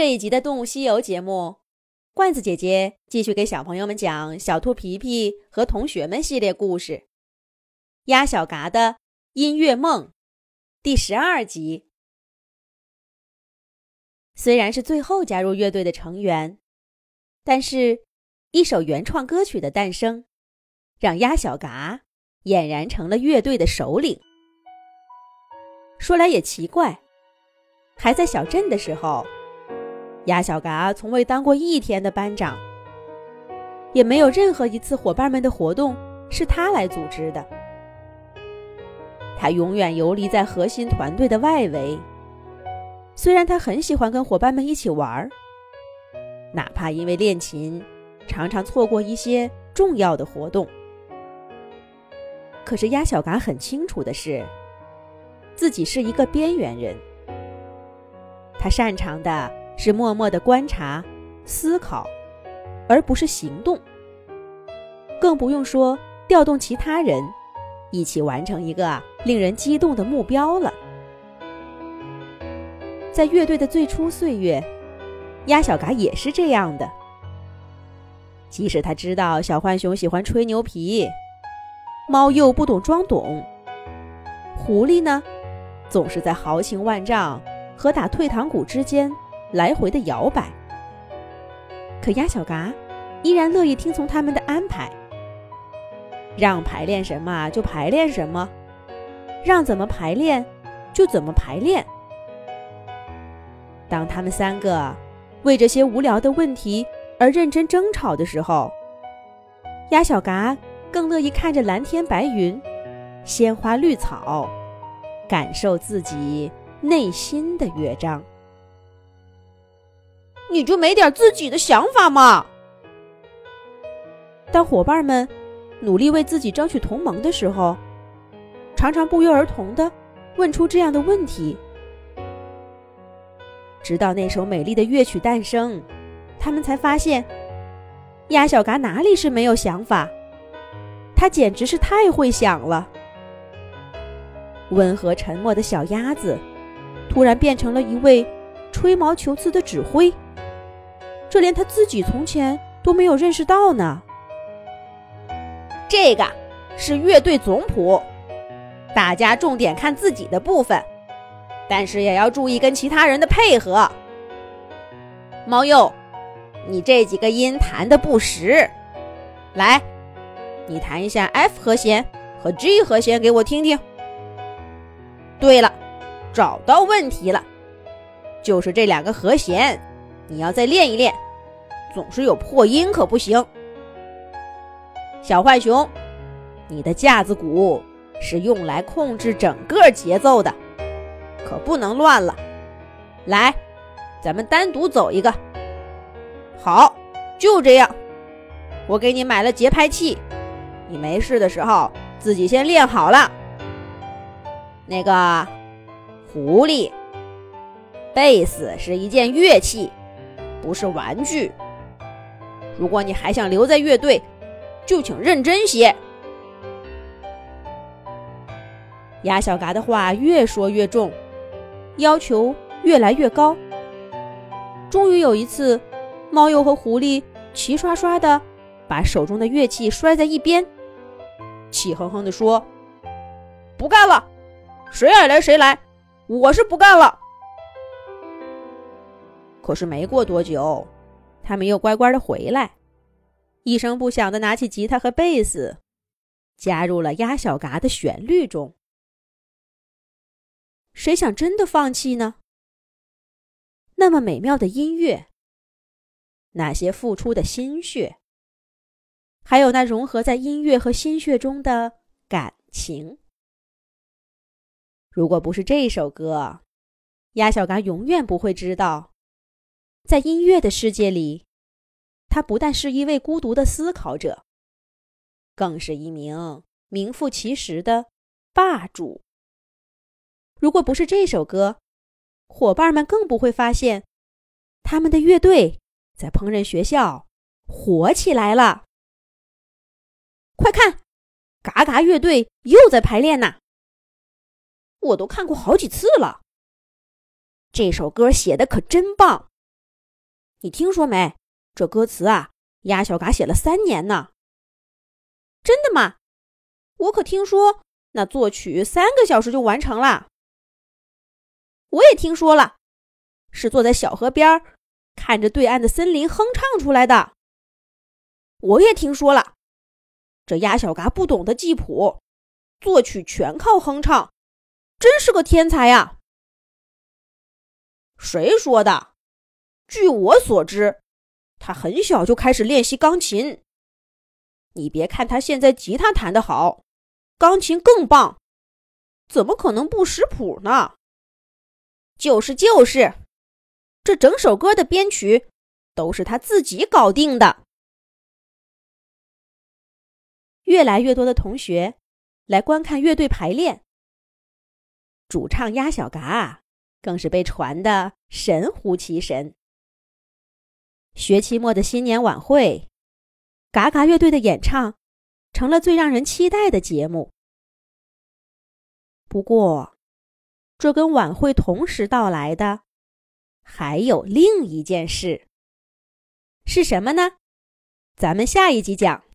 这一集的《动物西游》节目，罐子姐姐继续给小朋友们讲《小兔皮皮和同学们》系列故事，《鸭小嘎的音乐梦》第十二集。虽然是最后加入乐队的成员，但是，一首原创歌曲的诞生，让鸭小嘎俨然成了乐队的首领。说来也奇怪，还在小镇的时候。鸭小嘎从未当过一天的班长，也没有任何一次伙伴们的活动是他来组织的。他永远游离在核心团队的外围。虽然他很喜欢跟伙伴们一起玩儿，哪怕因为练琴，常常错过一些重要的活动。可是鸭小嘎很清楚的是，自己是一个边缘人。他擅长的。是默默的观察、思考，而不是行动。更不用说调动其他人，一起完成一个令人激动的目标了。在乐队的最初岁月，鸭小嘎也是这样的。即使他知道小浣熊喜欢吹牛皮，猫又不懂装懂，狐狸呢，总是在豪情万丈和打退堂鼓之间。来回的摇摆，可鸭小嘎依然乐意听从他们的安排，让排练什么就排练什么，让怎么排练就怎么排练。当他们三个为这些无聊的问题而认真争吵的时候，鸭小嘎更乐意看着蓝天白云、鲜花绿草，感受自己内心的乐章。你就没点自己的想法吗？当伙伴们努力为自己争取同盟的时候，常常不约而同的问出这样的问题。直到那首美丽的乐曲诞生，他们才发现，鸭小嘎哪里是没有想法，他简直是太会想了。温和沉默的小鸭子，突然变成了一位吹毛求疵的指挥。这连他自己从前都没有认识到呢。这个是乐队总谱，大家重点看自己的部分，但是也要注意跟其他人的配合。猫鼬，你这几个音弹的不实，来，你弹一下 F 和弦和 G 和弦给我听听。对了，找到问题了，就是这两个和弦。你要再练一练，总是有破音可不行。小浣熊，你的架子鼓是用来控制整个节奏的，可不能乱了。来，咱们单独走一个。好，就这样。我给你买了节拍器，你没事的时候自己先练好了。那个狐狸，贝斯是一件乐器。不是玩具。如果你还想留在乐队，就请认真些。鸭小嘎的话越说越重，要求越来越高。终于有一次，猫鼬和狐狸齐刷刷的把手中的乐器摔在一边，气哼哼的说：“不干了，谁爱来谁来，我是不干了。”可是没过多久，他们又乖乖的回来，一声不响的拿起吉他和贝斯，加入了鸭小嘎的旋律中。谁想真的放弃呢？那么美妙的音乐，那些付出的心血，还有那融合在音乐和心血中的感情，如果不是这首歌，鸭小嘎永远不会知道。在音乐的世界里，他不但是一位孤独的思考者，更是一名名副其实的霸主。如果不是这首歌，伙伴们更不会发现，他们的乐队在烹饪学校火起来了。快看，嘎嘎乐队又在排练呢！我都看过好几次了。这首歌写的可真棒。你听说没？这歌词啊，鸭小嘎写了三年呢。真的吗？我可听说那作曲三个小时就完成了。我也听说了，是坐在小河边看着对岸的森林哼唱出来的。我也听说了，这鸭小嘎不懂得记谱，作曲全靠哼唱，真是个天才呀！谁说的？据我所知，他很小就开始练习钢琴。你别看他现在吉他弹得好，钢琴更棒，怎么可能不识谱呢？就是就是，这整首歌的编曲都是他自己搞定的。越来越多的同学来观看乐队排练，主唱鸭小嘎更是被传得神乎其神。学期末的新年晚会。嘎嘎乐队的演唱成了最让人期待的节目。不过，这跟晚会同时到来的还有另一件事，是什么呢？咱们下一集讲。